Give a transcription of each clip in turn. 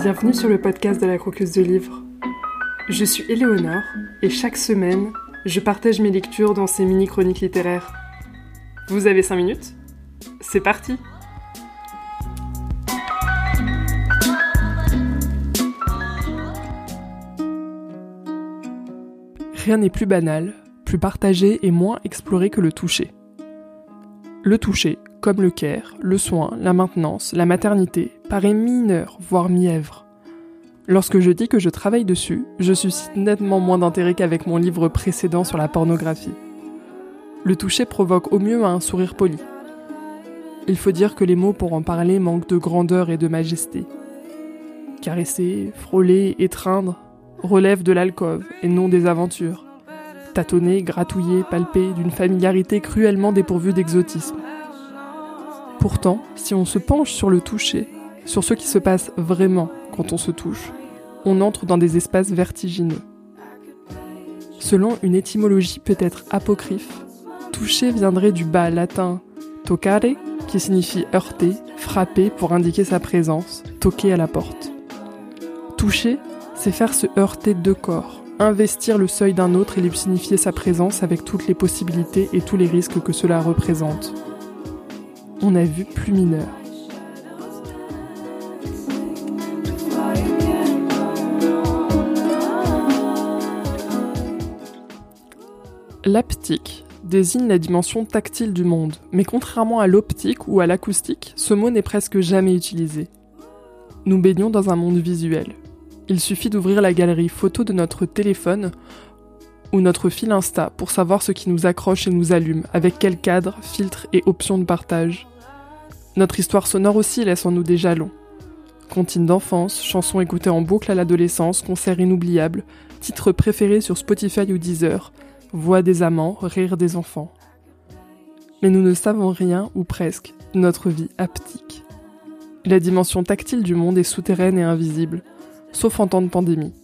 Bienvenue sur le podcast de la croqueuse de livres. Je suis Éléonore et chaque semaine, je partage mes lectures dans ces mini-chroniques littéraires. Vous avez 5 minutes? C'est parti Rien n'est plus banal, plus partagé et moins exploré que le toucher. Le toucher, comme le care, le soin, la maintenance, la maternité, paraît mineur, voire mièvre. Lorsque je dis que je travaille dessus, je suscite nettement moins d'intérêt qu'avec mon livre précédent sur la pornographie. Le toucher provoque au mieux un sourire poli. Il faut dire que les mots pour en parler manquent de grandeur et de majesté. Caresser, frôler, étreindre relèvent de l'alcôve et non des aventures. Tâtonner, gratouiller, palper d'une familiarité cruellement dépourvue d'exotisme. Pourtant, si on se penche sur le toucher, sur ce qui se passe vraiment quand on se touche, on entre dans des espaces vertigineux. Selon une étymologie peut-être apocryphe, toucher viendrait du bas latin toccare, qui signifie heurter, frapper pour indiquer sa présence, toquer à la porte. Toucher, c'est faire se heurter deux corps, investir le seuil d'un autre et lui signifier sa présence avec toutes les possibilités et tous les risques que cela représente. On a vu plus mineur. L'aptique désigne la dimension tactile du monde, mais contrairement à l'optique ou à l'acoustique, ce mot n'est presque jamais utilisé. Nous baignons dans un monde visuel. Il suffit d'ouvrir la galerie photo de notre téléphone ou notre fil Insta pour savoir ce qui nous accroche et nous allume, avec quel cadre, filtre et options de partage. Notre histoire sonore aussi laisse en nous des jalons. Comptines d'enfance, chansons écoutées en boucle à l'adolescence, concerts inoubliables, titres préférés sur Spotify ou Deezer, voix des amants, rire des enfants. Mais nous ne savons rien, ou presque, notre vie haptique. La dimension tactile du monde est souterraine et invisible, sauf en temps de pandémie.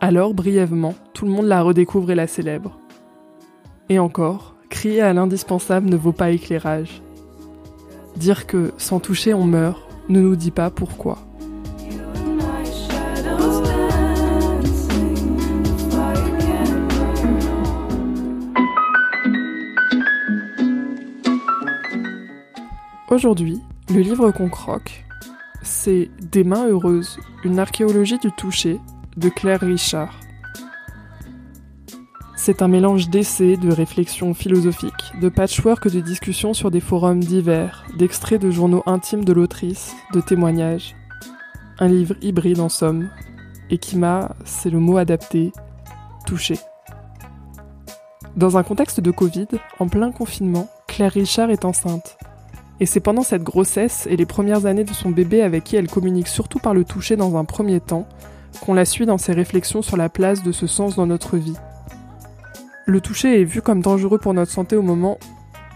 Alors, brièvement, tout le monde la redécouvre et la célèbre. Et encore, crier à l'indispensable ne vaut pas éclairage. Dire que, sans toucher, on meurt, ne nous dit pas pourquoi. Aujourd'hui, le livre qu'on croque, c'est Des mains heureuses, une archéologie du toucher de Claire Richard. C'est un mélange d'essais, de réflexions philosophiques, de patchwork de discussions sur des forums divers, d'extraits de journaux intimes de l'autrice, de témoignages. Un livre hybride en somme, et qui m'a, c'est le mot adapté, touché. Dans un contexte de Covid, en plein confinement, Claire Richard est enceinte. Et c'est pendant cette grossesse et les premières années de son bébé avec qui elle communique surtout par le toucher dans un premier temps, qu'on la suit dans ses réflexions sur la place de ce sens dans notre vie. Le toucher est vu comme dangereux pour notre santé au moment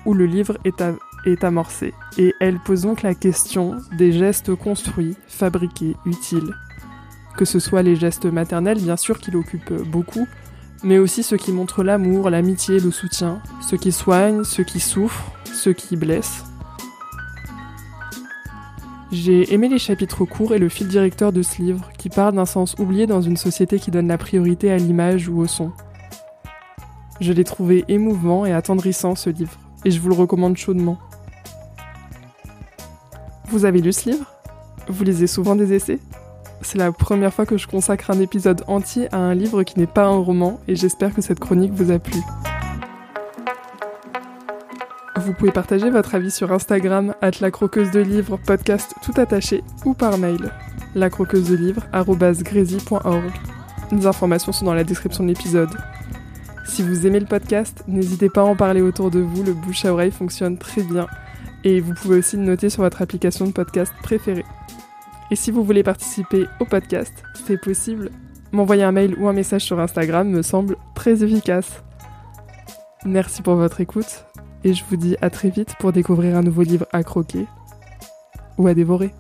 où le livre est, amorcé, et elle pose donc la question des gestes construits, fabriqués, utiles. Que ce soit les gestes maternels, bien sûr, qui l'occupent beaucoup, mais aussi ceux qui montrent l'amour, l'amitié, le soutien, ceux qui soignent, ceux qui souffrent, ceux qui blessent. J'ai aimé les chapitres courts et le fil directeur de ce livre, qui parle d'un sens oublié dans une société qui donne la priorité à l'image ou au son. Je l'ai trouvé émouvant et attendrissant ce livre, et je vous le recommande chaudement. Vous avez lu ce livre? Vous lisez souvent des essais? C'est la première fois que je consacre un épisode entier à un livre qui n'est pas un roman, et j'espère que cette chronique vous a plu. Vous pouvez partager votre avis sur Instagram, at la croqueuse de livres, podcast tout attaché, ou par mail, la croqueuse de livres, Les informations sont dans la description de l'épisode. Si vous aimez le podcast, n'hésitez pas à en parler autour de vous, le bouche à oreille fonctionne très bien. Et vous pouvez aussi le noter sur votre application de podcast préférée. Et si vous voulez participer au podcast, c'est possible. M'envoyer un mail ou un message sur Instagram me semble très efficace. Merci pour votre écoute et je vous dis à très vite pour découvrir un nouveau livre à croquer ou à dévorer.